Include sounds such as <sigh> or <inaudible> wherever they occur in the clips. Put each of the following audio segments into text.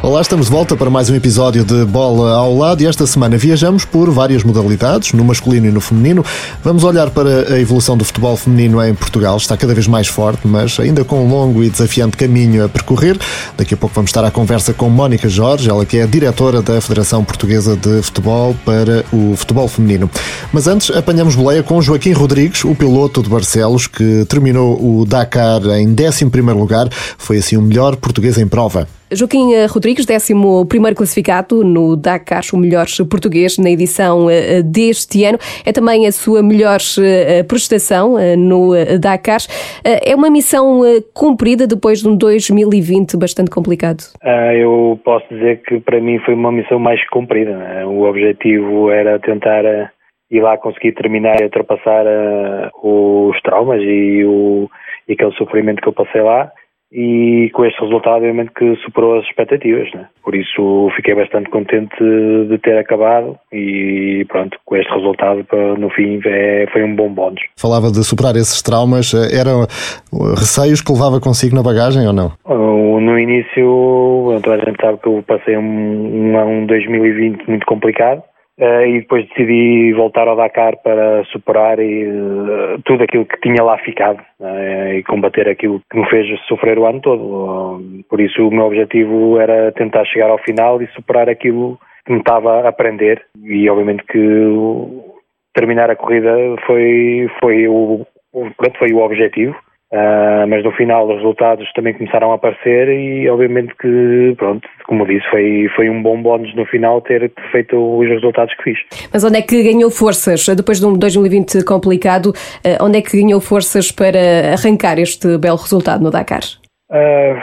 Olá, estamos de volta para mais um episódio de Bola ao Lado e esta semana viajamos por várias modalidades, no masculino e no feminino. Vamos olhar para a evolução do futebol feminino em Portugal, está cada vez mais forte, mas ainda com um longo e desafiante caminho a percorrer. Daqui a pouco vamos estar à conversa com Mónica Jorge, ela que é diretora da Federação Portuguesa de Futebol para o futebol feminino. Mas antes apanhamos boleia com Joaquim Rodrigues, o piloto de Barcelos, que terminou o Dakar em 11º lugar, foi assim o melhor português em prova. Joaquim eh, Rodrigues, 11 classificado no Dakar, o melhor português na edição eh, deste ano. É também a sua melhor eh, prestação no Dakar. É uma missão cumprida depois de um 2020 bastante complicado? Ah, eu posso dizer que para mim foi uma missão mais cumprida. Né? O objetivo era tentar ir lá conseguir terminar e ultrapassar os traumas e, o, e aquele sofrimento que eu passei lá e com este resultado, obviamente, que superou as expectativas. Né? Por isso, fiquei bastante contente de ter acabado e pronto, com este resultado, no fim, é, foi um bom bónus. Falava de superar esses traumas, eram receios que levava consigo na bagagem ou não? No início, toda a gente sabe que eu passei um, um, um 2020 muito complicado Uh, e depois decidi voltar ao Dakar para superar e, uh, tudo aquilo que tinha lá ficado uh, e combater aquilo que me fez sofrer o ano todo. por isso o meu objetivo era tentar chegar ao final e superar aquilo que me estava a aprender e obviamente que terminar a corrida foi, foi, o, foi o objetivo. Uh, mas no final os resultados também começaram a aparecer e obviamente que, pronto, como disse, foi, foi um bom bónus no final ter feito os resultados que fiz. Mas onde é que ganhou forças, depois de um 2020 complicado, uh, onde é que ganhou forças para arrancar este belo resultado no Dakar? Uh,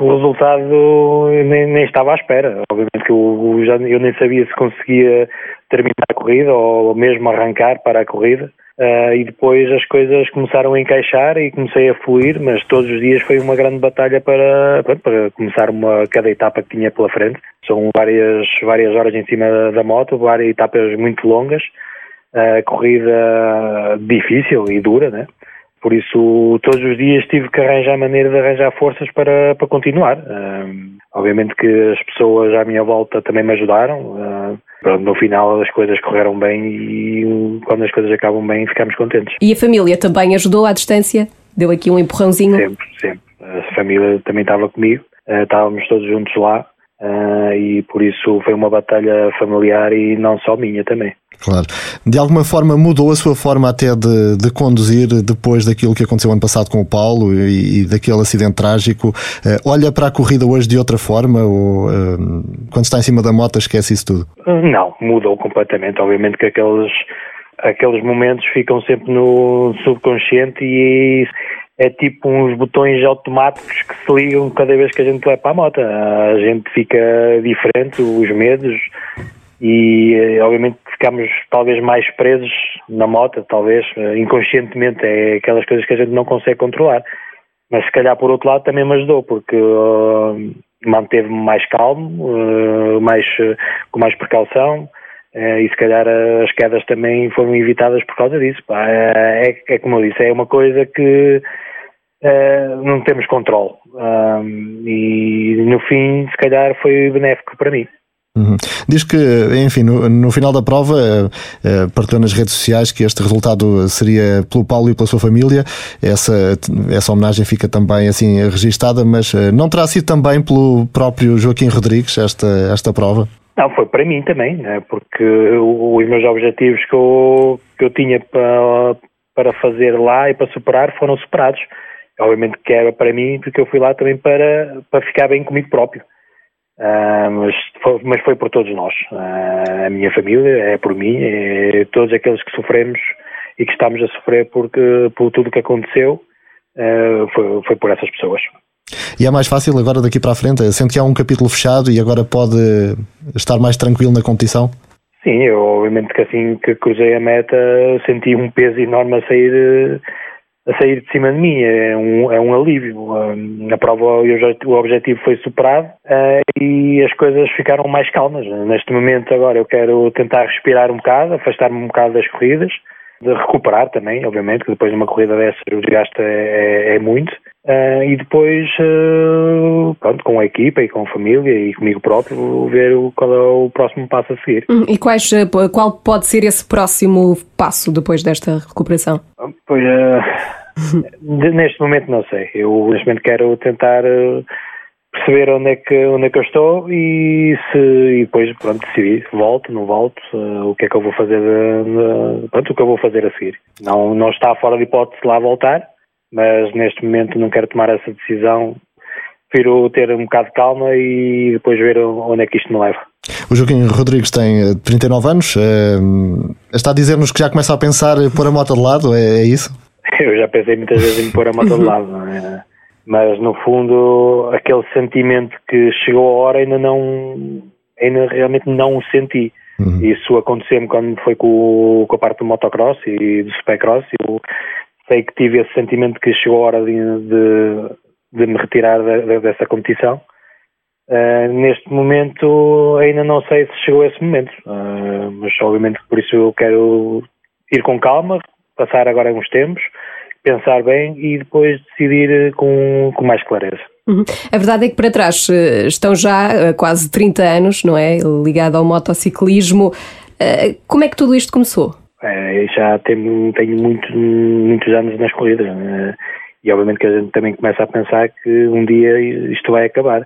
o, resultado nem, nem, estava à espera. Obviamente que eu, já, eu nem sabia se conseguia terminar a corrida ou mesmo arrancar para a corrida. Uh, e depois as coisas começaram a encaixar e comecei a fluir, mas todos os dias foi uma grande batalha para, para começar uma, cada etapa que tinha pela frente. São várias, várias horas em cima da, da moto, várias etapas muito longas, uh, corrida difícil e dura, né? Por isso, todos os dias tive que arranjar maneira de arranjar forças para, para continuar. Uh, obviamente que as pessoas à minha volta também me ajudaram. Uh, no final as coisas correram bem e quando as coisas acabam bem ficamos contentes. E a família também ajudou à distância? Deu aqui um empurrãozinho? Sempre, sempre. A família também estava comigo, uh, estávamos todos juntos lá uh, e por isso foi uma batalha familiar e não só minha também. Claro. De alguma forma mudou a sua forma até de, de conduzir depois daquilo que aconteceu ano passado com o Paulo e, e daquele acidente trágico? Uh, olha para a corrida hoje de outra forma ou uh, quando está em cima da moto esquece isso tudo? Não, mudou completamente. Obviamente que aqueles, aqueles momentos ficam sempre no subconsciente e é tipo uns botões automáticos que se ligam cada vez que a gente vai para a moto. A gente fica diferente, os medos e eh, obviamente ficamos talvez mais presos na moto, talvez eh, inconscientemente, é aquelas coisas que a gente não consegue controlar. Mas se calhar por outro lado também me ajudou, porque uh, manteve-me mais calmo, uh, mais, uh, com mais precaução, e se calhar as quedas também foram evitadas por causa disso. Pá. É, é como eu disse, é uma coisa que não temos controle. e no fim, se calhar, foi benéfico para mim. Uhum. Diz que, enfim, no, no final da prova, uh, partilhou nas redes sociais que este resultado seria pelo Paulo e pela sua família. Essa, essa homenagem fica também assim registada, mas uh, não terá sido também pelo próprio Joaquim Rodrigues esta, esta prova? Não, foi para mim também, né? porque os meus objetivos que eu, que eu tinha para, para fazer lá e para superar foram superados. Obviamente que era para mim, porque eu fui lá também para, para ficar bem comigo próprio. Uh, mas, foi, mas foi por todos nós. Uh, a minha família, é por mim, é todos aqueles que sofremos e que estamos a sofrer porque, por tudo que aconteceu, uh, foi, foi por essas pessoas. E é mais fácil agora daqui para a frente? Sente que há um capítulo fechado e agora pode estar mais tranquilo na competição? Sim, eu obviamente que assim que cruzei a meta senti um peso enorme a sair a sair de cima de mim, é um, é um alívio. Na prova o objetivo foi superado uh, e as coisas ficaram mais calmas. Neste momento agora eu quero tentar respirar um bocado, afastar-me um bocado das corridas, de recuperar também, obviamente, que depois de uma corrida dessa o desgaste é, é, é muito. Uh, e depois, uh, pronto, com a equipa e com a família e comigo próprio, ver o, qual é o próximo passo a seguir. Hum, e quais, qual pode ser esse próximo passo depois desta recuperação? Pois, uh, neste momento não sei. Eu neste momento quero tentar perceber onde é que, onde é que eu estou e, se, e depois pronto, decidir, volto, não volto, uh, o que é que eu vou fazer, de, pronto, o que eu vou fazer a seguir. Não, não está fora de hipótese lá voltar, mas neste momento não quero tomar essa decisão. Prefiro ter um bocado de calma e depois ver onde é que isto me leva. O Joaquim Rodrigues tem 39 eh, anos. Uh, está a dizer-nos que já começa a pensar pôr a moto de lado, é, é isso? <laughs> Eu já pensei muitas vezes em pôr a moto de lado. É? mas no fundo aquele sentimento que chegou a hora ainda não ainda realmente não o senti uhum. isso aconteceu-me quando foi com, com, a parte do motocross e do supercross eu sei que tive esse sentimento que chegou a hora de, de, de me retirar de, de, dessa competição uh, neste momento ainda não sei se chegou esse momento uh, mas obviamente por isso eu quero ir com calma passar agora uns tempos pensar bem e depois decidir eh, com, com mais clareza. Uhum. A verdade é que para trás eh, estão já eh, quase 30 anos, não é? Ligado ao motociclismo. Como é que tudo isto começou? É, já tenho, tenho muito, muitos anos nas corridas e obviamente que a gente também começa a pensar que um dia isto vai acabar.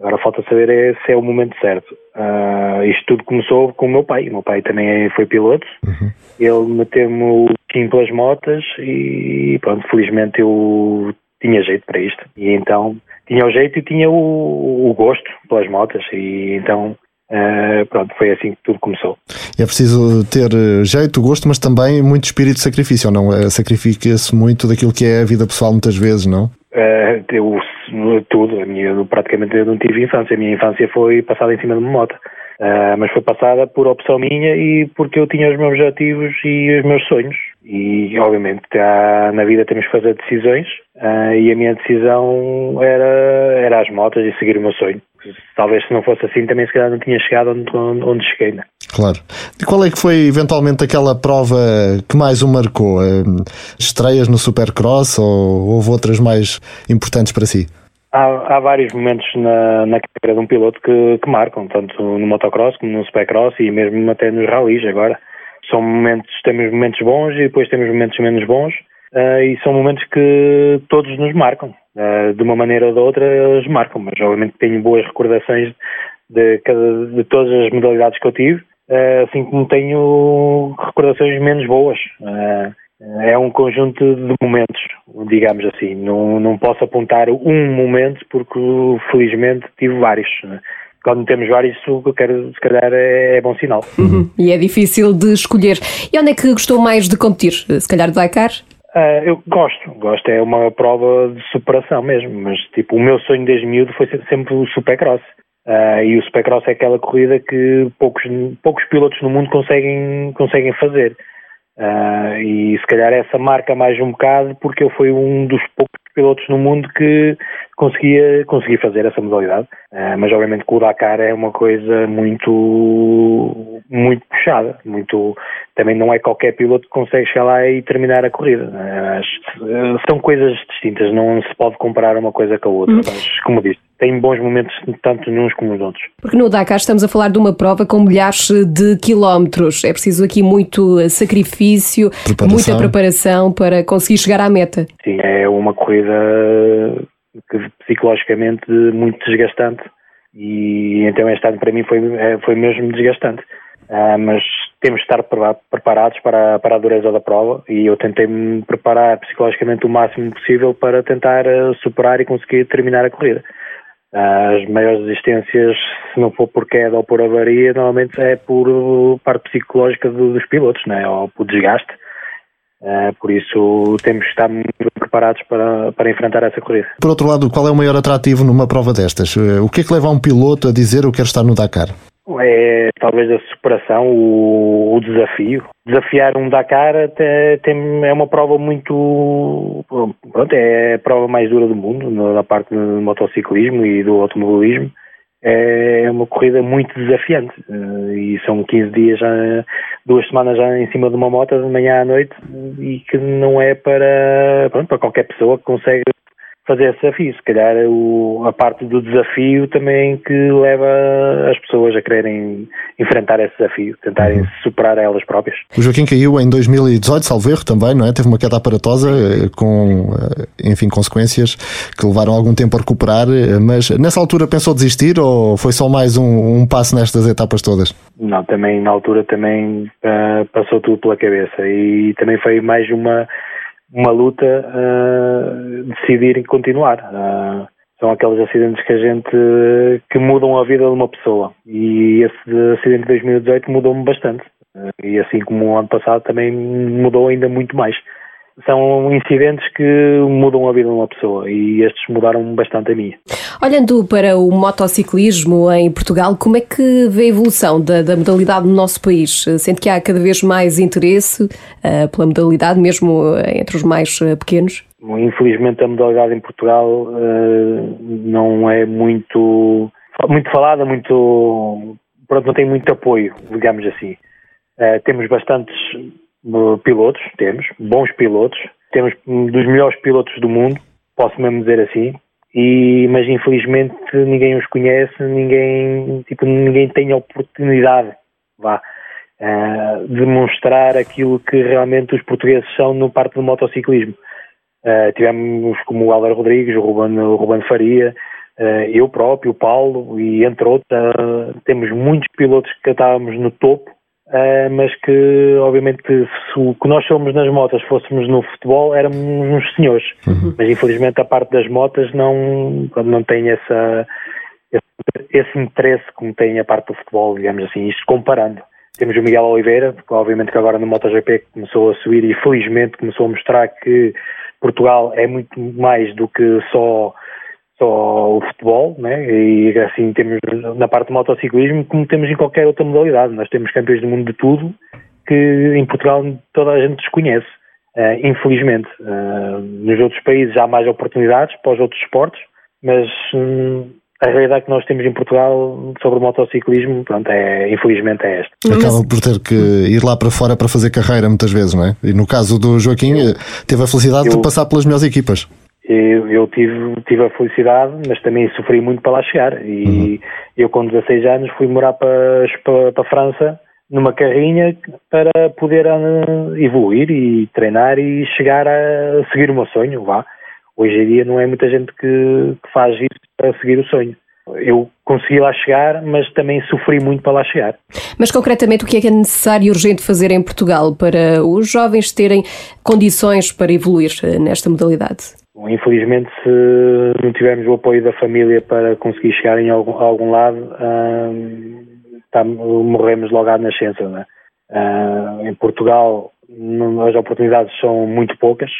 Agora falta saber é, se é o momento certo. Uh, isto tudo começou com o meu pai. O meu pai também foi piloto. Uhum. Ele meteu-me o Kim pelas motas e pronto, felizmente eu tinha jeito para isto. E então tinha o jeito e tinha o, o gosto pelas motas. E então Uh, pronto, foi assim que tudo começou. É preciso ter eh, jeito, gosto, mas também muito espírito de sacrifício, ou não? Uh, Sacrifica-se muito daquilo que é a vida pessoal muitas vezes, não? Uh, eu, tudo, a minha, praticamente eu não tive infância, a minha infância foi passada em cima de uma moto. Uh, mas foi passada por opção minha e porque eu tinha os meus objetivos e os meus sonhos. E, obviamente, há, na vida temos que fazer decisões uh, e a minha decisão era, era as motas e seguir o meu sonho. Talvez se não fosse assim, também se calhar não tinha chegado onde, onde, onde cheguei. Né? Claro. E qual é que foi, eventualmente, aquela prova que mais o marcou? Uh, estreias no Supercross ou houve outras mais importantes para si? Há, há, vários momentos na, na carreira de um piloto que, que, marcam, tanto no motocross como no supercross e mesmo até nos rallies agora. São momentos, temos momentos bons e depois temos momentos menos bons uh, e são momentos que todos nos marcam. Uh, de uma maneira ou de outra eles marcam, mas obviamente tenho boas recordações de, cada, de todas as modalidades que eu tive, assim como tenho recordações menos boas. É um conjunto de momentos, digamos assim. Não, não posso apontar um momento porque felizmente tive vários. Quando temos vários, isso que eu quero, se calhar, é, é bom sinal. Uhum. E é difícil de escolher. E onde é que gostou mais de competir? Se calhar de Dakar? Uh, eu gosto, gosto, é uma prova de superação mesmo, mas tipo, o meu sonho desde miúdo foi sempre o Supercross. Uh, e o Supercross é aquela corrida que poucos, poucos pilotos no mundo conseguem, conseguem fazer. Uh, e se calhar essa marca mais um bocado porque eu fui um dos poucos pilotos no mundo que conseguia, conseguia fazer essa modalidade. Uh, mas obviamente que o Dakar é uma coisa muito, muito puxada, muito, também não é qualquer piloto que consegue chegar lá e terminar a corrida. São coisas distintas, não se pode comparar uma coisa com a outra, hum. mas como disse, tem bons momentos tanto uns como nos outros. Porque no Dakar estamos a falar de uma prova com milhares de quilómetros. É preciso aqui muito sacrifício, preparação. muita preparação para conseguir chegar à meta. Sim, é uma corrida que psicologicamente muito desgastante e então este ano para mim foi, é, foi mesmo desgastante. Uh, mas temos de estar preparados para, para a dureza da prova e eu tentei me preparar psicologicamente o máximo possível para tentar uh, superar e conseguir terminar a corrida. As maiores resistências, se não for por queda ou por avaria, normalmente é por parte psicológica dos pilotos, né? ou por desgaste. Uh, por isso temos que estar muito preparados para, para enfrentar essa corrida. Por outro lado, qual é o maior atrativo numa prova destas? Uh, o que é que leva um piloto a dizer eu quero estar no Dakar? É talvez a superação, o, o desafio. Desafiar um Dakar até, tem, é uma prova muito. Pronto, é a prova mais dura do mundo, na parte do motociclismo e do automobilismo. É uma corrida muito desafiante eh, e são 15 dias, já, duas semanas já em cima de uma moto de manhã à noite e que não é para, pronto, para qualquer pessoa que consegue fazer esse desafio. Se calhar o, a parte do desafio também que leva as pessoas a quererem enfrentar esse desafio, tentarem uhum. superar a elas próprias. O Joaquim caiu em 2018, salvo erro também, não é? Teve uma queda aparatosa eh, com, eh, enfim, consequências que levaram algum tempo a recuperar, eh, mas nessa altura pensou desistir ou foi só mais um, um passo nestas etapas todas? Não, também na altura também uh, passou tudo pela cabeça e também foi mais uma uma luta uh, decidir continuar. Uh, são aqueles acidentes que a gente que mudam a vida de uma pessoa. E esse acidente de 2018 mudou-me bastante. Uh, e assim como o ano passado também mudou ainda muito mais são incidentes que mudam a vida de uma pessoa e estes mudaram bastante a minha. Olhando para o motociclismo em Portugal, como é que vê a evolução da, da modalidade no nosso país? Sente que há cada vez mais interesse uh, pela modalidade, mesmo entre os mais uh, pequenos? Infelizmente a modalidade em Portugal uh, não é muito, muito falada, muito, pronto, não tem muito apoio, digamos assim. temos bastantes pilotos, temos, bons pilotos, temos dos melhores pilotos do mundo, posso mesmo dizer assim, e, mas infelizmente ninguém os conhece, ninguém, tipo, ninguém tem a oportunidade, vá, uh, de mostrar aquilo que realmente os portugueses são no parte do motociclismo. Uh, tivemos como o Álvaro Rodrigues, o Ruben, o Faria, uh, eu próprio, o Paulo e entre outros, temos muitos pilotos que estávamos no topo Uh, mas que obviamente se o que nós somos nas motas fôssemos no futebol éramos uns senhores, uhum. mas infelizmente a parte das motas não, não tem essa, esse, esse, interesse como tem a parte do futebol, digamos assim, isto comparando. Temos o Miguel Oliveira, que obviamente que agora no MotoGP começou a subir e felizmente começou a mostrar que Portugal é muito mais do que só só o futebol, né? e assim temos na parte do motociclismo como temos em qualquer outra modalidade. Nós temos campeões do mundo de tudo que em Portugal toda a gente desconhece, uh, infelizmente. Uh, nos outros países há mais oportunidades para os outros esportes, mas um, a realidade que nós temos em Portugal sobre o motociclismo, pronto, é, infelizmente é esta. Acaba por ter que ir lá para fora para fazer carreira muitas vezes, não é? E no caso do Joaquim, eu, teve a felicidade eu, de passar pelas melhores equipas. Eu, eu, tive, tive a felicidade, mas também sofri muito para lá chegar. E uhum. eu, com 16 anos, fui morar para, para, para a França numa carrinha para poder uh, evoluir e treinar e chegar a seguir o meu sonho. Vá. Hoje em dia não é muita gente que, que faz isso para seguir o sonho. Eu consegui lá chegar, mas também sofri muito para lá chegar. Mas concretamente, o que é que é necessário e urgente fazer em Portugal para os jovens terem condições para evoluir uh, nesta modalidade? Infelizmente, se não tivermos o apoio da família para conseguir chegar em algum, a algum lado, hum, tá, morremos logo à nascença. Né? Hum, em Portugal, as oportunidades são muito poucas.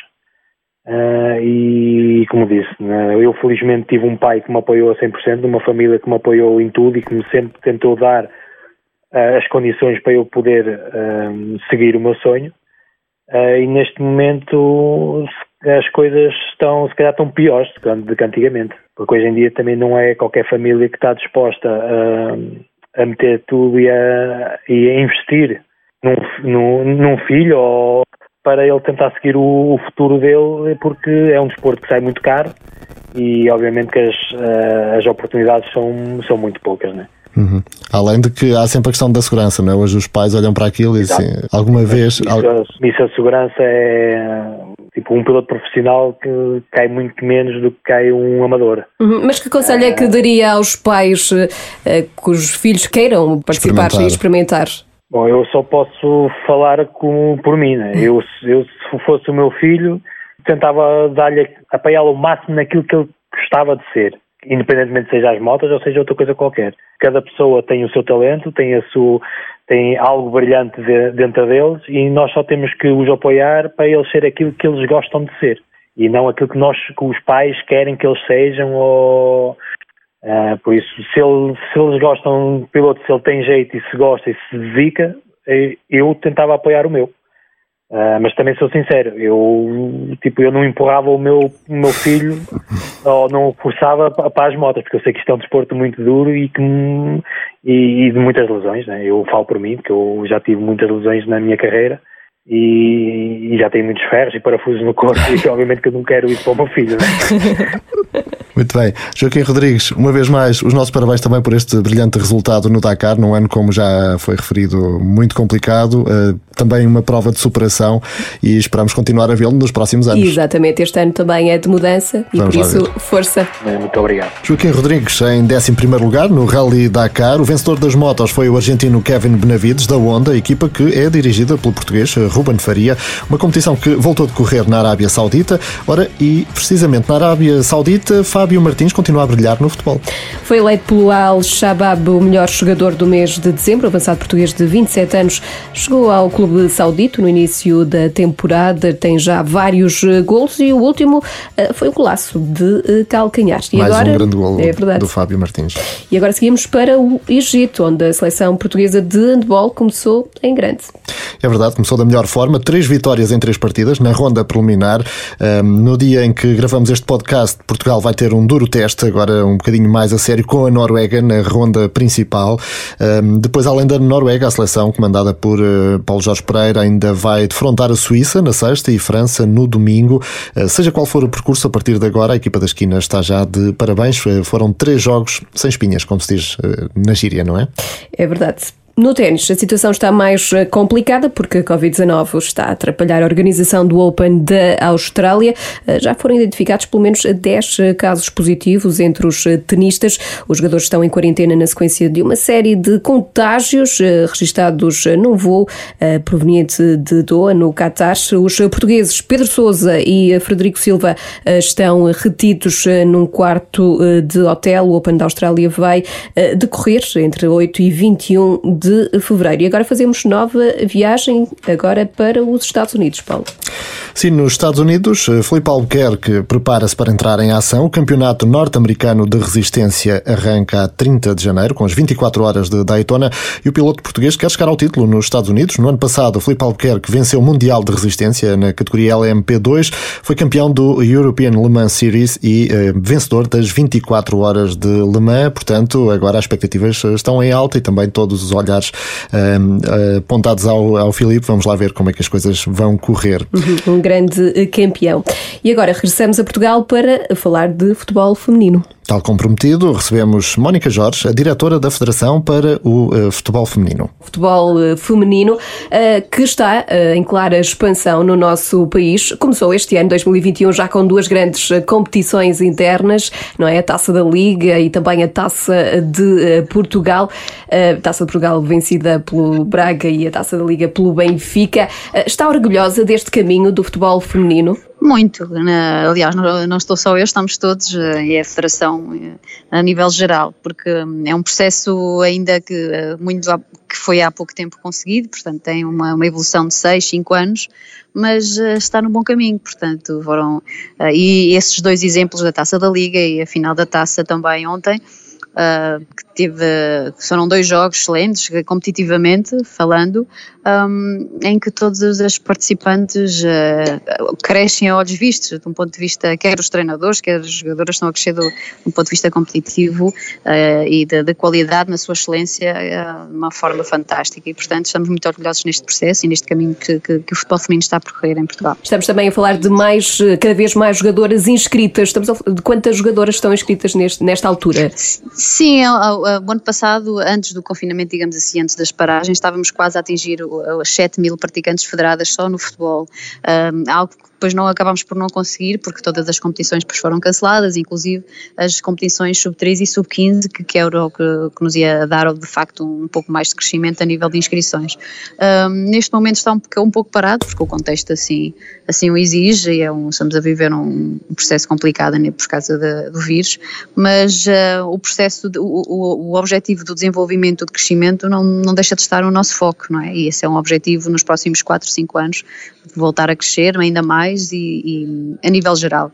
Uh, e como disse, né, eu felizmente tive um pai que me apoiou a 100%, uma família que me apoiou em tudo e que me sempre tentou dar uh, as condições para eu poder uh, seguir o meu sonho. e neste momento, as coisas estão, se calhar, estão piores do que antigamente. Porque hoje em dia também não é qualquer família que está disposta a, a meter tudo e a, e a investir num, num, num, filho ou para ele tentar seguir o, o, futuro dele, porque é um desporto que sai muito caro e, obviamente, que as, eh, as oportunidades são, são muito poucas, né? Uhum. Além de que há sempre a questão da segurança, não é? Hoje os pais olham para aquilo e dizem, alguma vez. Isso, isso a segurança é tipo um piloto profissional que cai muito menos do que cai um amador. Uhum. Mas que conselho é que daria aos pais uh, cujos filhos queiram participar experimentar. e experimentar? Bom, eu só posso falar com, por mim, né? eu, eu se fosse o meu filho tentava dar-lhe, apoiá-lo o máximo naquilo que ele gostava de ser independentemente seja as motas ou seja outra coisa qualquer. Cada pessoa tem o seu talento, tem, a sua, tem algo brilhante de, dentro deles e nós só temos que os apoiar para eles ser aquilo que eles gostam de ser e não aquilo que nós, que os pais querem que eles sejam ou Uh, por isso, se, ele, se eles gostam do piloto, se ele tem jeito e se gosta e se dedica, eh, eu tentava apoiar o meu. Uh, mas também sou sincero, eu tipo eu não empurrava o meu, o meu filho <laughs> ou não o forçava para as motas, porque eu sei que isto é um desporto muito duro e, que, e, e de muitas lesões, né? eu falo por mim, porque eu já tive muitas lesões na minha carreira e, e, já tenho muitos ferros e parafusos no corpo <laughs> e obviamente que eu não quero isso para o meu filho. Né? <laughs> Muito bem. Joaquim Rodrigues, uma vez mais, os nossos parabéns também por este brilhante resultado no Dakar, num ano, como já foi referido, muito complicado, uh, também uma prova de superação e esperamos continuar a vê-lo nos próximos anos. Exatamente, este ano também é de mudança e Vamos por isso, força. Muito obrigado. Joaquim Rodrigues, em 11 lugar no Rally Dakar, o vencedor das motos foi o argentino Kevin Benavides, da Honda, equipa que é dirigida pelo português Ruben Faria, uma competição que voltou a decorrer na Arábia Saudita. Ora, e precisamente na Arábia Saudita, Fábio Martins continua a brilhar no futebol. Foi eleito pelo Al-Shabaab o melhor jogador do mês de dezembro, avançado português de 27 anos. Chegou ao clube saudito no início da temporada, tem já vários eh, gols e o último eh, foi o golaço de eh, calcanhar. E Mais agora, um grande gol é do Fábio Martins. E agora seguimos para o Egito, onde a seleção portuguesa de handball começou em grande. É verdade, começou da melhor forma, três vitórias em três partidas na ronda preliminar. no dia em que gravamos este podcast, Portugal vai ter um duro teste, agora um bocadinho mais a sério, com a Noruega na ronda principal. depois, além da Noruega, a seleção comandada por Paulo Jorge Pereira ainda vai defrontar a Suíça na sexta e França no domingo. Uh, seja qual for o percurso, a partir de agora, a equipa da esquina está já de parabéns. Uh, foram três jogos sem espinhas, como se diz na gíria, não é? É verdade. No ténis, a situação está mais eh, complicada porque a Covid-19 está a atrapalhar a organização do Open da Austrália. Eh, já foram identificados pelo menos 10 eh, casos positivos entre os tenistas. Os jogadores estão em quarentena na sequência de uma série de contágios registados num voo proveniente de Doha, no Qatar. Os portugueses Pedro Sousa e Frederico Silva estão retidos num quarto de hotel. O Open da Austrália vai decorrer entre 8 e 21 de fevereiro. E agora fazemos nova viagem agora para os Estados Unidos, Paulo. Sim, nos Estados Unidos, eh, Filipe Albuquerque prepara-se para entrar em ação. O Campeonato Norte-Americano de Resistência arranca a 30 de janeiro, com as 24 horas de Daytona, e o piloto português quer chegar ao título nos Estados Unidos. No ano passado, Filipe Albuquerque venceu o Mundial de Resistência na categoria LMP2, foi campeão do European Le Mans Series e eh, vencedor das 24 horas de Le Mans. Portanto, agora as expectativas estão em alta e também todos os olhares olhares uh, apontados ao, ao Filipe. Vamos lá ver como é que as coisas vão correr. Uhum, um grande eh, campeão. E agora regressamos a Portugal para falar de futebol feminino. Tal comprometido, recebemos Mónica Jorge, a diretora da Federação para o uh, Futebol Feminino. Futebol uh, feminino uh, que está em clara expansão no nosso país. Começou este ano, 2021, já com duas grandes competições internas, não é? A Taça da Liga e também a Taça de Portugal. A Taça de Portugal vencida pelo Braga e a Taça da Liga pelo Benfica. Está orgulhosa deste caminho do futebol feminino? Muito, aliás, não estou só eu, estamos todos, eh, e a Federação eh, a nível geral, porque hum, é um processo ainda que, eh, muito, que foi há pouco tempo conseguido, portanto tem uma, uma evolução de 6, 5 anos, mas está no bom caminho, portanto foram, e esses dois exemplos da Taça da Liga e a final da Taça também ontem, que teve, foram dois jogos excelentes, competitivamente falando, um, em que todos os participantes uh, crescem a olhos vistos, de um ponto de vista, quer os treinadores, quer as jogadoras estão a crescer do, do ponto de vista competitivo uh, e da qualidade na sua excelência uh, de uma forma fantástica e, portanto, estamos muito orgulhosos neste processo e neste caminho que, que, que, o futebol feminino está a percorrer em Portugal. Estamos também a falar de mais, cada vez mais jogadoras inscritas, estamos a, de quantas jogadoras estão inscritas neste, nesta altura? Sim, o ano passado, antes do confinamento, digamos assim, antes das paragens, estávamos quase a atingir as 7 mil praticantes federadas só no futebol, um, algo que depois não acabámos por não conseguir, porque todas as competições depois foram canceladas, inclusive as competições sub-13 e sub-15, que, que era o que, que, nos ia dar de facto um, pouco mais de crescimento a nível de inscrições. Um, neste momento está um, um, pouco parado, porque o contexto assim, assim o exige, e é um, estamos a viver um, processo complicado né, por causa de, do vírus, mas uh, o processo, de, o, o, o, objetivo do desenvolvimento, do crescimento, não, não deixa de estar no nosso foco, não é? E esse é um objetivo nos próximos 4, 5 anos, voltar a crescer ainda mais e, e a nível geral.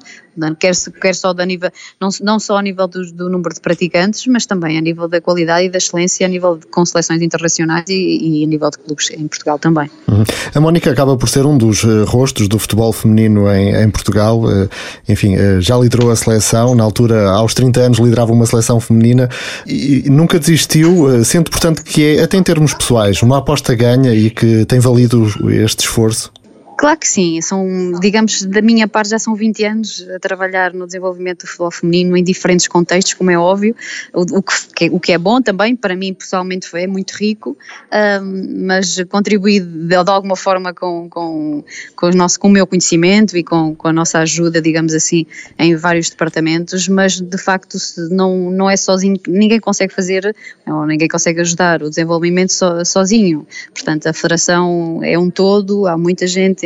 quer, quer só da nível, não, não só a nível do, do, número de praticantes, mas também a nível da qualidade e da excelência, a nível de, com seleções internacionais e, e a nível de clubes em Portugal também. Uhum. A Mónica acaba por ser um dos uh, rostos do futebol feminino em, em Portugal, uh, enfim, uh, já liderou a seleção, na altura, aos 30 anos, liderava uma seleção feminina e nunca desistiu, sendo, portanto, que é, até em termos pessoais, uma aposta ganha e que tem valido este esforço? Claro que sim, são, digamos, da minha parte já são 20 anos a trabalhar no desenvolvimento do futebol feminino em diferentes contextos, como é óbvio, o, que, o que é bom também, para mim pessoalmente foi, é muito rico, mas contribuí de, alguma forma com, com, com, o nosso, com o meu conhecimento e com, com a nossa ajuda, digamos assim, em vários departamentos, mas de facto não, não é sozinho, ninguém consegue fazer, ou ninguém consegue ajudar o desenvolvimento so, sozinho, portanto a federação é um todo, há muita gente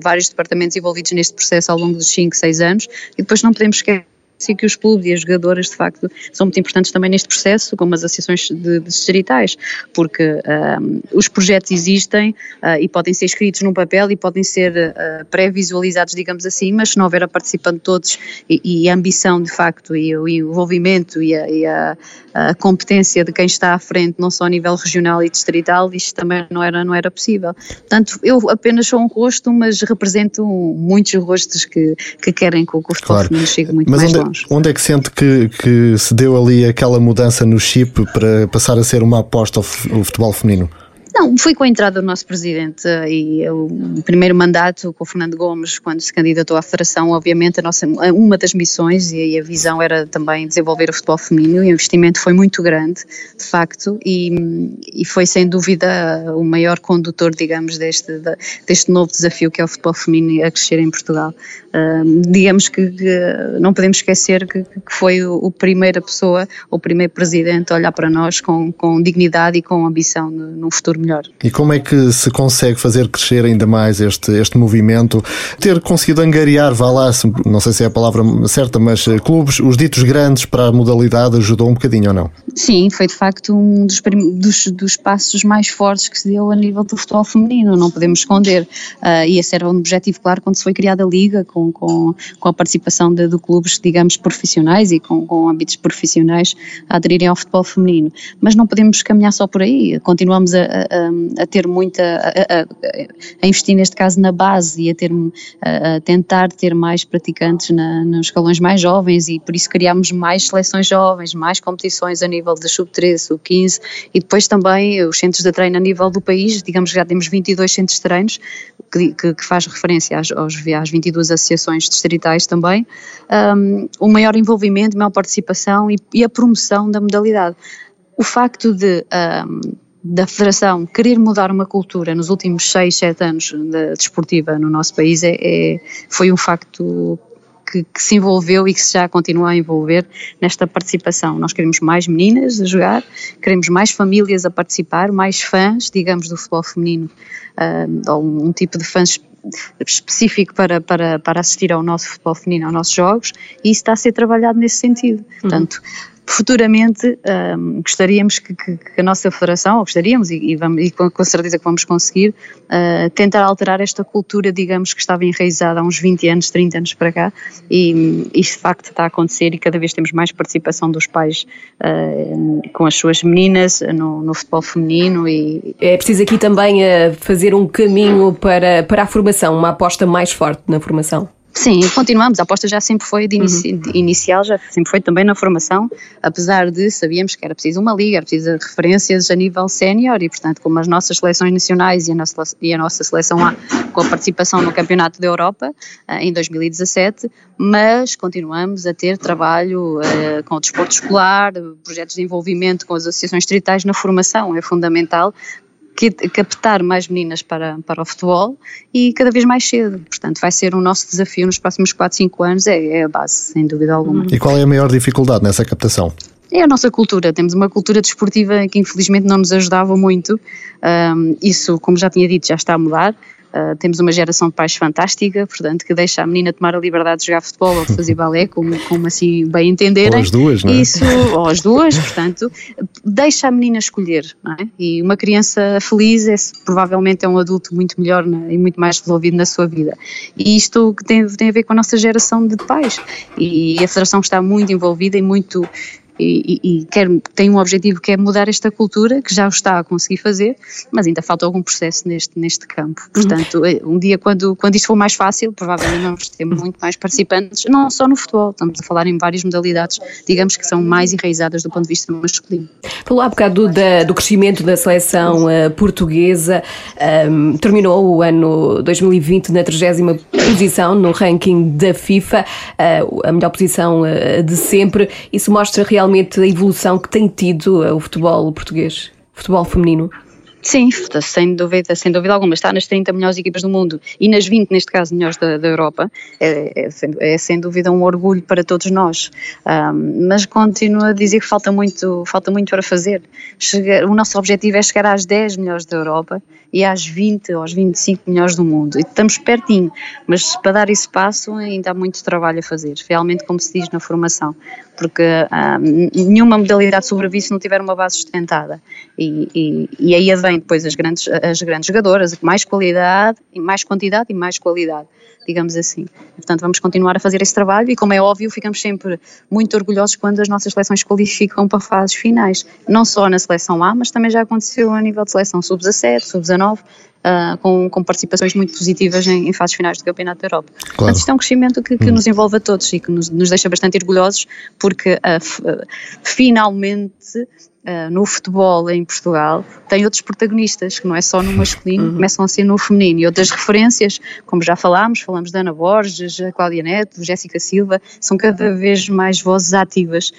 vários departamentos envolvidos neste processo ao longo dos 5, 6 anos e depois não podemos esquecer Sim, que os clubes e as jogadoras, de facto, são muito importantes também neste processo, como as associações de, de distritais, porque um, os projetos existem uh, e podem ser escritos num papel e podem ser uh, pré-visualizados, digamos assim, mas se não houver a participação de todos e, e a ambição, de facto, e o envolvimento e a, e a, a, competência de quem está à frente, não só a nível regional e distrital, isto também não era, não era possível. Portanto, eu apenas sou um rosto, mas represento muitos rostos que, que querem que o futebol claro. chegue muito mas mais onde, longe. Onde é que sente que, que se deu ali aquela mudança no chip para passar a ser uma aposta ao futebol feminino? Não, fui com a entrada do nosso presidente e o primeiro mandato com o Fernando Gomes, quando se candidatou à Federação, obviamente a nossa, uma das missões e a visão era também desenvolver o futebol feminino e o investimento foi muito grande, de facto, e, e foi sem dúvida o maior condutor, digamos, deste, deste novo desafio que é o futebol feminino a crescer em Portugal. Uh, digamos que, que, não podemos esquecer que, que foi o, o, primeira pessoa, o primeiro presidente a olhar para nós com, com dignidade e com ambição num futuro melhor. E como é que se consegue fazer crescer ainda mais este, este movimento? Ter conseguido angariar, vá lá, não sei se é a palavra certa, mas eh, clubes, os ditos grandes para a modalidade ajudou um bocadinho ou não? Sim, foi de facto um dos, dos, dos passos mais fortes que se deu a nível do futebol feminino, não podemos esconder. Uh, e esse era um objetivo claro quando se foi criada a Liga, com, com, com a participação de, de clubes, digamos, profissionais e com, com âmbitos profissionais a aderirem ao futebol feminino. Mas não podemos caminhar só por aí, continuamos a, a, a ter muita, a, a, investir neste caso na base e a, ter, a, tentar ter mais praticantes na, nos escalões mais jovens e por isso criámos mais seleções jovens, mais competições a nível de sub-13, sub-15 e depois também os centros de treino a nível do país, digamos que já temos 22 centros de treinos que, que, que faz referência às, aos, às 22 associações distritais também, um, o maior envolvimento, maior participação e, e a promoção da modalidade. O facto de um, da Federação querer mudar uma cultura nos últimos 6, 7 anos de desportiva no nosso país é, é foi um facto que, que, se envolveu e que se já continua a envolver nesta participação. Nós queremos mais meninas a jogar, queremos mais famílias a participar, mais fãs, digamos, do futebol feminino, uh, ou um tipo de fãs específico para, para, para assistir ao nosso futebol feminino, aos nossos jogos, e isso está a ser trabalhado nesse sentido. Uhum. Futuramente um, gostaríamos que, que, que, a nossa federação, ou gostaríamos, e, e, vamos, e com, com, certeza que vamos conseguir, uh, tentar alterar esta cultura, digamos, que estava enraizada há uns 20 anos, 30 anos para cá, e isto de facto está a acontecer e cada vez temos mais participação dos pais uh, com as suas meninas no, no, futebol feminino. E... É preciso aqui também uh, fazer um caminho para, para a formação, uma aposta mais forte na formação. Sim, continuamos. A aposta já sempre foi inici uhum. inicial, já sempre foi também na formação, apesar de sabíamos que era preciso uma liga, era preciso referências a nível sénior e, portanto, como as nossas seleções nacionais e a nossa, e a nossa seleção A com a participação no Campeonato da Europa uh, em 2017, mas continuamos a ter trabalho uh, com o desporto escolar, projetos de envolvimento com as associações distritais na formação, é fundamental captar mais meninas para, para o futebol e cada vez mais cedo. Portanto, vai ser o nosso desafio nos próximos 4, 5 anos, é, é a base, sem dúvida alguma. E qual é a maior dificuldade nessa captação? é a nossa cultura. Temos uma cultura desportiva que infelizmente não nos ajudava muito. Um, isso, como já tinha dito, já está a mudar. Uh, temos uma geração de pais fantástica, portanto, que deixa a menina tomar a liberdade de jogar futebol ou de fazer <laughs> balé, como, como assim bem entenderem. Ou as duas, não é? Isso, ou as duas, portanto, deixa a menina escolher, não é? E uma criança feliz é, provavelmente é um adulto muito melhor né, e muito mais resolvido na sua vida. E isto tem, tem a ver com a nossa geração de pais. E a Federação está muito envolvida e muito e, e, quer, tem um objetivo que é mudar esta cultura, que já o está a conseguir fazer, mas ainda falta algum processo neste, neste campo. Uhum. Portanto, uhum. um dia quando, quando isto for mais fácil, provavelmente vamos ter muito mais participantes, não só no futebol, estamos a falar em várias modalidades, digamos que são mais enraizadas do ponto de vista masculino. Falou há bocado do, da, do crescimento da seleção uh, portuguesa, um, terminou o ano 2020 na 30 posição no ranking da FIFA, uh, a melhor posição uh, de sempre. Isso mostra realmente realmente a evolução que tem tido o futebol português, o futebol feminino? Sim, sem dúvida, sem dúvida alguma. Está nas 30 melhores equipas do mundo e nas 20, neste caso, melhores da, da Europa. É, é, é, sem dúvida um orgulho para todos nós. Um, mas continuo a dizer que falta muito, falta muito para fazer. Chegar, o nosso objetivo é chegar às 10 melhores da Europa e às 20 ou às 25 melhores do mundo. E estamos pertinho, mas para dar esse passo ainda há muito trabalho a fazer, realmente como se diz na formação, porque um, nenhuma modalidade sobrevive se não tiver uma base sustentada. E, e, e aí advém depois as grandes, as grandes jogadoras, mais qualidade, mais quantidade e mais qualidade digamos assim. portanto, vamos continuar a fazer esse trabalho e, como é óbvio, ficamos sempre muito orgulhosos quando as nossas seleções qualificam para fases finais. Não só na seleção A, mas também já aconteceu a nível de seleção sub-17, sub-19, Uh, com, com, participações muito positivas em, em, fases finais do Campeonato da Europa. Claro. Portanto, isto é um crescimento que, que hum. nos envolve a todos e que nos, nos deixa bastante orgulhosos, porque uh, finalmente uh, no futebol em Portugal tem outros protagonistas, que não é só no masculino, uhum. começam a ser no feminino. E outras referências, como já falámos, falamos da Ana Borges, a Cláudia Neto, Jéssica Silva, são cada vez mais vozes ativas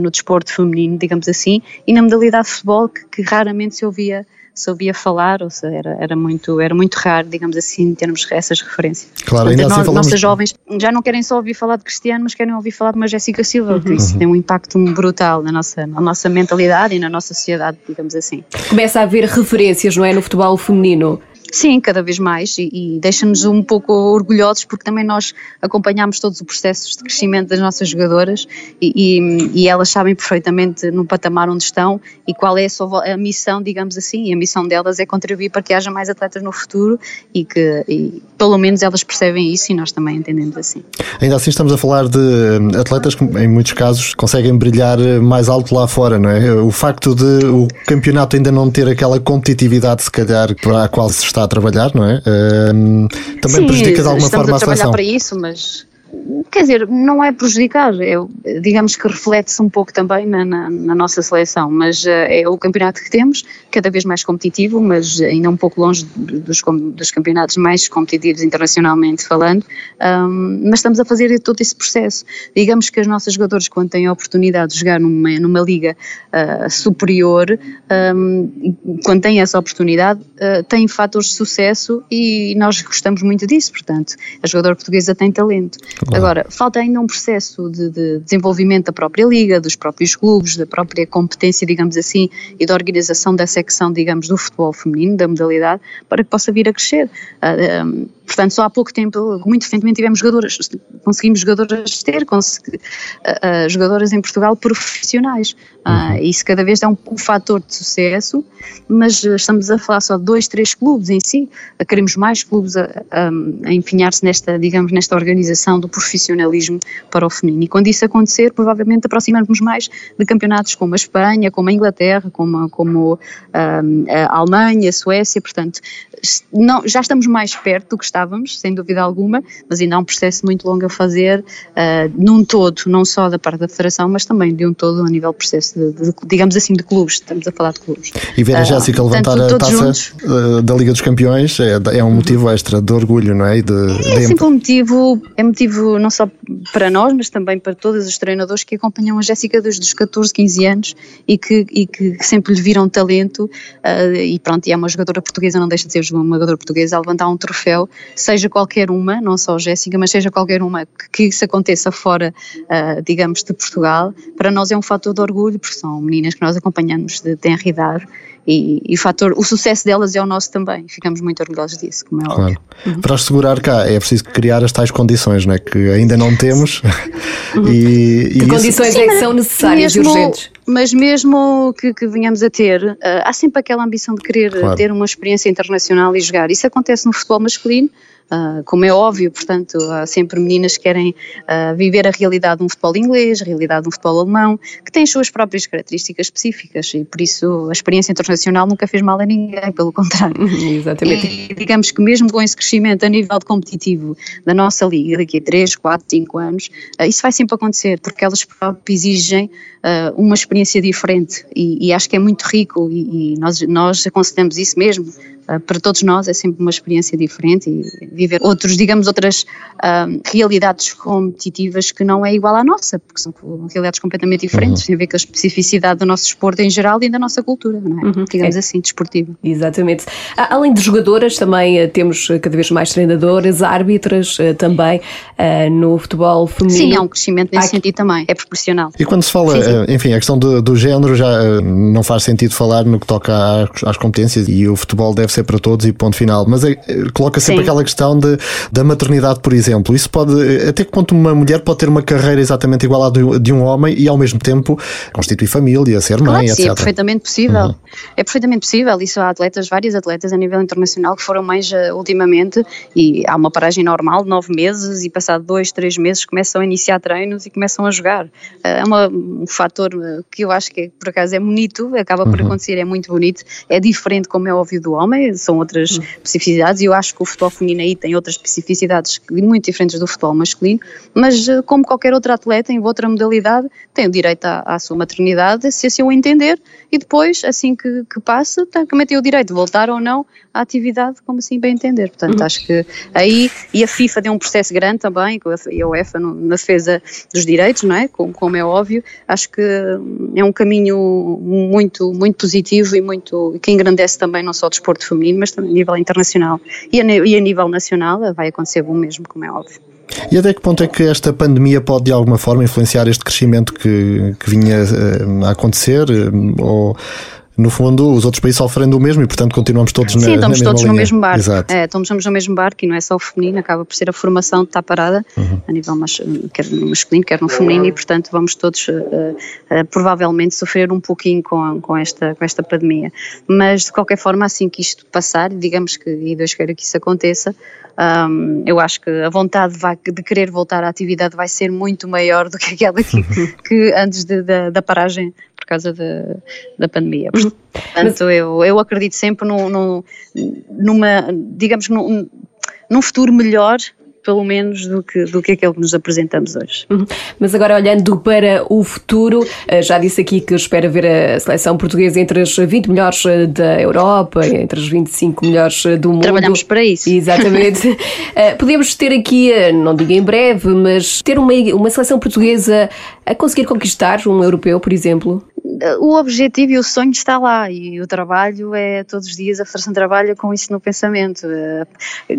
no desporto feminino, digamos assim, e na modalidade de futebol que, que raramente se ouvia se ouvia falar, ou seja, era, era, muito, era muito raro, digamos assim, termos essas referências. Claro, Portanto, ainda assim falamos... Nossas jovens já não querem só ouvir falar de Cristiano, mas querem ouvir falar de uma Jéssica Silva, uhum. isso uhum. tem um impacto brutal na nossa, na nossa mentalidade e na nossa sociedade, digamos assim. Começa a haver referências, não é, no futebol feminino. Sim, cada vez mais e, e deixa-nos um pouco orgulhosos porque também nós acompanhamos todos os processos de crescimento das nossas jogadoras e, e, e, elas sabem perfeitamente no patamar onde estão e qual é a, sua, a missão, digamos assim, e a missão delas é contribuir para que haja mais atletas no futuro e que pelo menos elas percebem isso e nós também entendemos assim. Ainda assim estamos a falar de hum, atletas que em muitos casos conseguem brilhar mais alto lá fora, não é? O facto de o campeonato ainda não ter aquela competitividade se calhar para a qual se está a trabalhar, não é? Uh, também Sim, prejudica de alguma forma a, a seleção. para isso, mas quer dizer, não é prejudicar, é, digamos que reflete-se um pouco também na, na, na nossa seleção, mas uh, é o campeonato que temos, cada vez mais competitivo, mas ainda um pouco longe dos, dos campeonatos mais competitivos internacionalmente falando, um, mas estamos a fazer todo esse processo. Digamos que os nossos jogadores, quando têm a oportunidade de jogar numa, numa liga uh, superior, um, quando têm essa oportunidade, uh, têm fatores de sucesso e nós gostamos muito disso, portanto, a jogadora portuguesa tem talento. Claro. Agora, falta ainda um processo de, de, desenvolvimento da própria liga, dos próprios clubes, da própria competência, digamos assim, e da organização da secção, digamos, do futebol feminino, da modalidade, para que possa vir a crescer. Uh, ah, um, portanto, só há pouco tempo, muito recentemente, tivemos jogadoras, conseguimos jogadoras ter, consegui, uh, uh, jogadoras em Portugal profissionais. Uhum. isso cada vez é um, um fator de sucesso, mas estamos a falar só de dois, três clubes em si. queremos mais clubes a, a, a empenhar-se nesta, digamos, nesta organização do profissionalismo para o feminino. E quando isso acontecer, provavelmente aproximamos mais de campeonatos como a Espanha, como a Inglaterra, como, como um, a Alemanha, a Suécia, portanto, não, já estamos mais perto do que estávamos, sem dúvida alguma, mas ainda há um processo muito longo a fazer, uh, num todo, não só da parte da Federação, mas também de um todo a nível processo, de, de, digamos assim, de clubes, estamos a falar de clubes. E ver a uh, Jéssica levantar portanto, a taça juntos, uh, da Liga dos Campeões é, é um motivo extra de orgulho, não é? De, é de... sempre um motivo, é motivo não só para nós, mas também para todos os treinadores que acompanham a Jéssica desde os 14, 15 anos e que, e que sempre lhe viram talento uh, e pronto, e é uma jogadora portuguesa, não deixa de ser uma jogadora portuguesa a levantar um troféu seja qualquer uma, não só Jéssica, mas seja qualquer uma que, isso aconteça fora, uh, digamos, de Portugal, para nós é um fator de orgulho, porque são meninas que nós acompanhamos de tenra idade e, e o fator, o sucesso delas é o nosso também. Ficamos muito orgulhosos disso, como é claro. óbvio. Uhum. Para assegurar cá é preciso criar as tais condições, não é? Que ainda não temos. Uhum. <laughs> e, que e condições isso... é que são necessárias mesmo, e urgentes? Mas mesmo que, que venhamos a ter, uh, há sempre aquela ambição de querer claro. ter uma experiência internacional e jogar. Isso acontece no futebol masculino, como é óbvio, portanto, há sempre meninas que querem uh, viver a realidade de um futebol inglês, a realidade de um futebol alemão, que tem as suas próprias características específicas e por isso a experiência internacional nunca fez mal a ninguém, pelo contrário. <laughs> Exatamente. E digamos que mesmo com esse crescimento a nível competitivo da nossa liga, daqui a 3, 4, 5 anos, uh, isso vai sempre acontecer, porque elas próprias exigem uma experiência diferente e, e, acho que é muito rico e, e nós, nós aconselhamos isso mesmo ah, para todos nós é sempre uma experiência diferente e viver outros, digamos, outras uh, realidades competitivas que não é igual à nossa, porque são realidades completamente diferentes, uhum. tem a ver com a especificidade do nosso desporto em geral e da nossa cultura, não é? Uhum. Digamos é. assim, desportiva. Exatamente. Além de jogadoras, também uh, temos cada vez mais treinadoras, árbitras uh, também no futebol feminino. Sim, há um crescimento nesse sentido também, é proporcional. E quando se fala, sim, sim. Enfim, a questão do, do género já não faz sentido falar no que toca às, às competências e o futebol deve ser para todos e ponto final. Mas é, coloca sempre Sim. aquela questão de, da maternidade, por exemplo. Isso pode, até que ponto uma mulher pode ter uma carreira exatamente igual à de um homem e ao mesmo tempo constituir família, ser mãe, claro, etc. Sim, é perfeitamente possível. Uhum. É perfeitamente possível. Isso há atletas, vários atletas a nível internacional que foram mães uh, ultimamente e há uma paragem normal de nove meses e passado dois, três meses começam a iniciar treinos e começam a jogar. É uma, um fator uh, que eu acho que por acaso é bonito, acaba por uhum. acontecer, é muito bonito. É diferente, como é óbvio, do homem, são outras uhum. especificidades e eu acho que o futebol feminino aí tem outras especificidades muito diferentes do futebol masculino, mas eh, como qualquer outro atleta em outra modalidade, tem o direito à, à sua maternidade, se assim o entender, e depois, assim que, que passa, também tem o direito de voltar ou não à atividade, como assim bem entender. Portanto, uhum. acho que aí, e a FIFA deu um processo grande também, e a UEFA na defesa dos direitos, não é? Como, como é óbvio, acho que é um caminho muito, muito positivo e muito, que engrandece também não só o desporto feminino, mas também a nível internacional e a, e a nível nacional vai acontecer o mesmo, como é óbvio. E até que ponto é que esta pandemia pode de alguma forma influenciar este crescimento que, que vinha uh, a acontecer? Uh, ou no fundo, os outros países sofrem do mesmo e, portanto, continuamos todos Sim, na, estamos na todos linha. no mesmo barco. Exato. É, estamos no mesmo barco e não é só o feminino, acaba por ser a formação de estar parada uhum. a nível mas, quer no masculino, quer no feminino e, portanto, vamos todos uh, uh, provavelmente sofrer um pouquinho com, com, esta, com esta pandemia. Mas, de qualquer forma, assim que isto passar, digamos que, e Deus queira que isso aconteça, um, eu acho que a vontade de querer voltar à atividade vai ser muito maior do que aquela que, <laughs> que antes de, da, da paragem por causa de, da pandemia. Uhum. Portanto, eu, eu acredito sempre num, num, numa, digamos, num, num futuro melhor pelo menos do que, do que aquele que nos apresentamos hoje. Uhum. Mas agora olhando para o futuro, eh, já disse aqui que espera ver a seleção portuguesa entre as 20 melhores eh, da Europa, entre as 25 melhores eh, do mundo. Trabalhamos para isso. Exatamente. <laughs> Podemos ter aqui, não digo em breve, mas ter uma, uma seleção portuguesa a conseguir conquistar um europeu, por exemplo? O objetivo e o sonho está lá e o trabalho é todos os dias a Federação trabalha com isso no pensamento. Eh,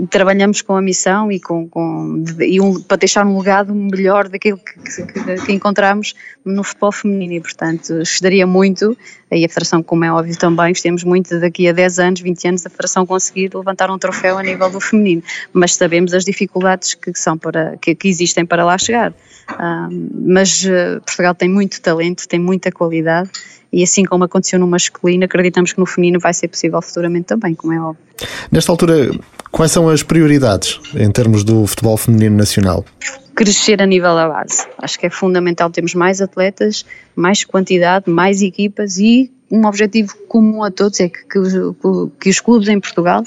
trabalhamos com a missão e, com, com e um, para deixar um legado melhor daquilo que, que, que, encontramos no futebol feminino e, portanto, gostaria muito, e a Federação, como é óbvio também, gostemos muito daqui a 10 anos, 20 anos, a Federação conseguir levantar um troféu a nível do feminino, mas sabemos as dificuldades que, são para, que, que existem para lá chegar. Um, mas uh, Portugal tem muito talento, tem muita qualidade e assim como aconteceu no masculino, acreditamos que no feminino vai ser possível futuramente também, como é óbvio. Nesta altura, quais são as prioridades em termos do futebol feminino nacional? Crescer a nível da base. Acho que é fundamental termos mais atletas, mais quantidade, mais equipas e um objetivo comum a todos é que, que, que os clubes em Portugal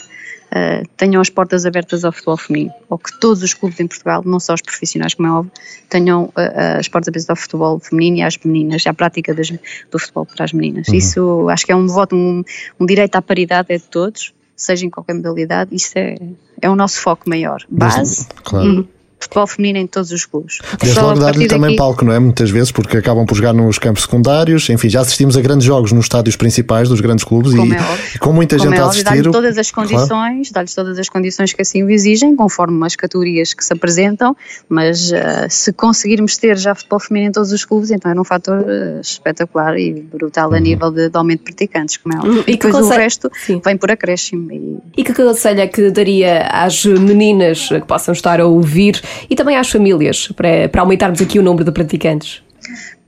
uh, tenham as portas abertas ao futebol feminino, ou que todos os clubes em Portugal, não só os profissionais, como é óbvio, tenham uh, as portas abertas ao futebol feminino e às meninas, à prática das, do futebol para as meninas. Uhum. Isso acho que é um voto, um, um direito à paridade é de todos, seja em qualquer modalidade, isso é, é o nosso foco maior. Base. Claro. Uhum futebol feminino em todos os clubes. Desde a logo dar-lhe também daqui- palco, não é? Muitas vezes, porque acabam por jogar nos campos secundários. Enfim, já assistimos a grandes jogos nos estádios principais dos grandes clubes Como e, é óbvio. e com muita Como gente é a óbvio, assistir. dá-lhes todas as Claro. condições, dá-lhes todas as condições que assim o exigem, conforme as categorias que se apresentam, mas eh, se conseguirmos ter já futebol feminino em todos os clubes, então era um fator eh, espetacular e brutal a Uhum. nível de, de aumento de praticantes, como é óbvio. Uhum. E que Depois o conselho- resto Sim. vem por acréscimo e E que conselho é que daria às meninas que possam estar a ouvir e também às famílias para, para aumentarmos aqui o número de praticantes?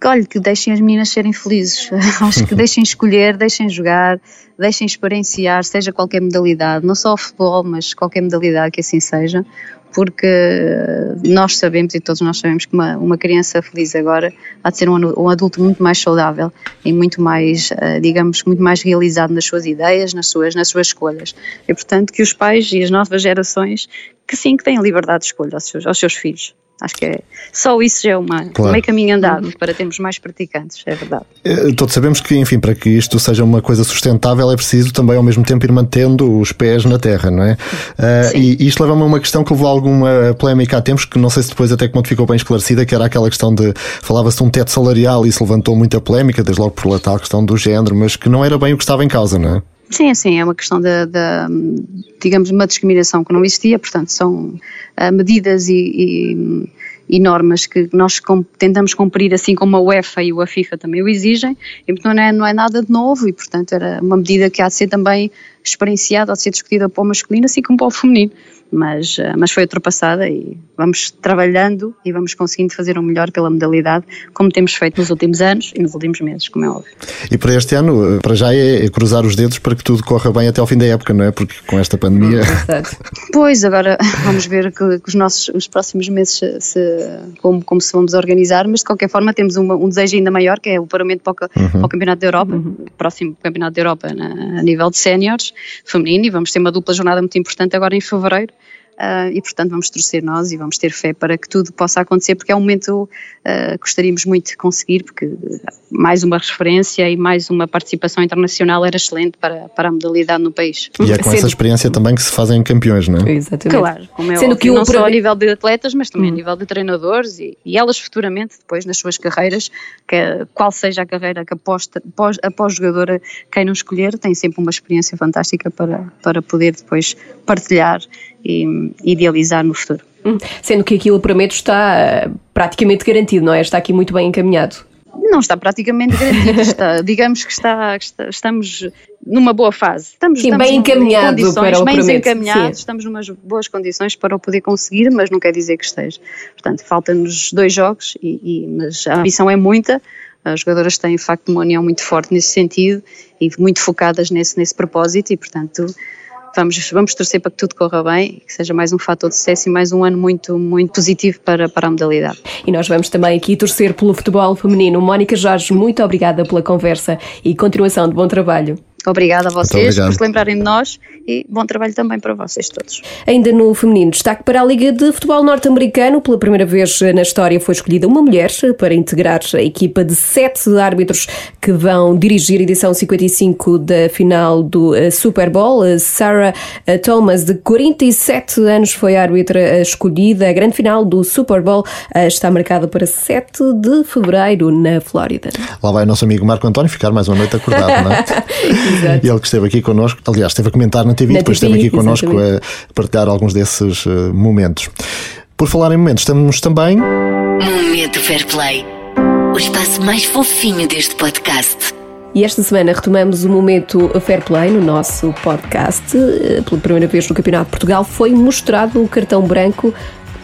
olha, que deixem as meninas serem felizes. <laughs> Acho que deixem escolher, deixem jogar, deixem experienciar, seja qualquer modalidade, não só o futebol, mas qualquer modalidade que assim seja, porque nós sabemos e todos nós sabemos que uma, uma criança feliz agora há de ser um, um adulto muito mais saudável e muito mais, eh, digamos, muito mais realizado nas suas ideias, nas suas, nas suas escolhas. E portanto que os pais e as novas gerações que sim, que têm liberdade de escolha aos seus, aos seus filhos. Acho que é, só isso já é uma, Claro. meio caminho andado para termos mais praticantes, é verdade. Eh, Todos sabemos que, enfim, para que isto seja uma coisa sustentável é preciso também ao mesmo tempo ir mantendo os pés na terra, não é? Sim. e isto leva-me a uma questão que levou alguma polémica há tempos, que não sei se depois até como ficou bem esclarecida, que era aquela questão de falava-se de um teto salarial e isso levantou muita polémica, desde logo por lá tal questão do género, mas que não era bem o que estava em causa, não é? Sim, sim, é uma questão da, digamos, uma discriminação que não existia, portanto, são ah, medidas e, e- e normas que nós tentamos cumprir, assim como a UEFA e a FIFA também o exigem, e portanto não é, não é nada de novo, e portanto era uma medida que há de ser também experienciada, há de ser discutida para o masculino, assim como para o feminino, mas, ah, mas foi ultrapassada e vamos trabalhando e vamos conseguindo fazer o melhor pela modalidade, como temos feito nos últimos anos e nos últimos meses, como é óbvio. E para este ano, eh, para já é, é cruzar os dedos para que tudo corra bem até ao fim da época, não é? Porque com esta pandemia. Pois, agora <laughs> vamos ver que, que os nossos os próximos meses se, como, como se vamos organizar, mas de qualquer forma temos uma- um desejo ainda maior que é o paramento para o, ca- para o Campeonato da Europa, o próximo Campeonato da Europa na- a nível de séniores feminino e vamos ter uma dupla jornada muito importante agora em fevereiro. Ah, e portanto vamos torcer nós e vamos ter fé para que tudo possa acontecer porque é um momento que gostaríamos muito de conseguir porque mais uma referência e mais uma participação internacional era excelente para, para a modalidade no país. E é com Sendo- essa experiência também que se fazem campeões, não é? Exatamente. Claro, como é Sendo óbvio, que o não só a nível de atletas, mas também a nível de treinadores e, e elas futuramente, depois nas suas carreiras, que, qual seja a carreira que após, após, após jogadora queiram escolher, têm sempre uma experiência fantástica para, para poder depois partilhar e idealizar no futuro. Hum, Sendo que aquilo prometo está eh, praticamente garantido, não é? Está aqui muito bem encaminhado. Não está praticamente garantido, <laughs> está, digamos que está, está- estamos numa boa fase. Estamos, Sim, estamos bem em encaminhado para o bem encaminhados, estamos numas boas condições para o poder conseguir, mas não quer dizer que esteja. Portanto, faltam-nos dois jogos, e, e- mas a ambição é muita. As jogadoras têm, de facto, uma união muito forte nesse sentido e muito focadas nesse, nesse propósito, e, portanto, vamos, vamos torcer para que tudo corra bem, que seja mais um fator de sucesso e mais um ano muito, muito positivo para, para a modalidade. E nós vamos também aqui torcer pelo futebol feminino. Mónica Jorge, muito obrigada pela conversa e continuação de bom trabalho. Obrigada a vocês por se lembrarem de nós e bom trabalho também para vocês todos. Ainda no feminino, destaque para a Liga de Futebol Norte-Americano. Pela primeira vez na história foi escolhida uma mulher para integrar a equipa de sete árbitros que vão dirigir a edição 55 da final do eh, Super Bowl. A Sarah eh, Thomas, de 47 anos, foi a árbitra eh, escolhida. A grande final do Super Bowl eh, está marcada para 7 de fevereiro na Flórida. Lá vai o nosso amigo Marco António ficar mais uma noite acordado, não é? <laughs> Exato. E ele que esteve aqui connosco, aliás, esteve a comentar na TV, Na depois TV, esteve aqui connosco exatamente. a partilhar alguns desses eh, momentos. Por falar em momentos, estamos também. Momento Fair Play. O espaço mais fofinho deste podcast. E esta semana retomamos o momento Fair Play no nosso podcast. Eh, Pela primeira vez no Campeonato de Portugal foi mostrado o cartão branco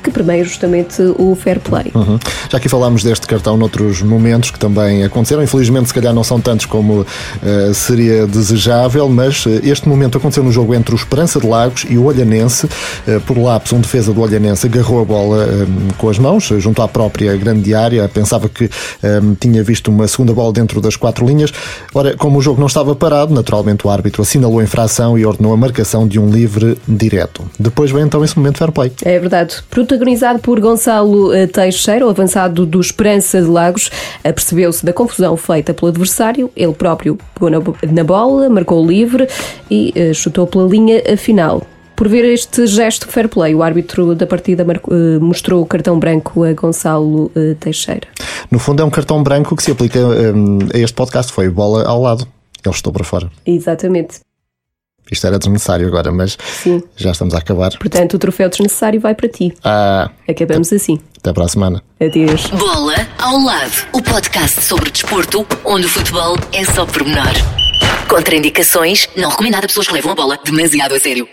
que permeia justamente o Fair Play. Uhum. Já aqui falámos deste cartão noutros momentos que também aconteceram. Infelizmente, se calhar não são tantos como eh, seria desejável, mas eh, este momento aconteceu no jogo entre o Esperança de Lagos e o Olhanense. Eh, por lápis, um defesa do Olhanense agarrou a bola eh, com as mãos, junto à própria grande área. Pensava que eh, tinha visto uma segunda bola dentro das quatro linhas. Ora, como o jogo não estava parado, naturalmente o árbitro assinalou a infração e ordenou a marcação de um livre direto. Depois vem então esse momento fair play. É verdade. Protagonizado por Gonçalo eh, Teixeira, o avançado do Esperança de Lagos, eh, percebeu-se da confusão feita pelo adversário. Ele próprio pegou na, bo- na bola, marcou o livre e eh, chutou pela linha final. por ver este gesto fair play. O árbitro da partida uh, mostrou o cartão branco a Gonçalo Teixeira. No fundo, é um cartão branco que se aplica um, a este podcast. Foi bola ao lado. Ele estou para fora. Exatamente. Isto era desnecessário agora, mas Sim. já estamos a acabar. Portanto, o troféu desnecessário vai para ti. Ah, Acabamos até, assim. Até para a semana. Adeus. Bola ao lado. O podcast sobre desporto, onde o futebol é só pormenor. Contraindicações, não recomendado a pessoas que levam a bola demasiado a sério.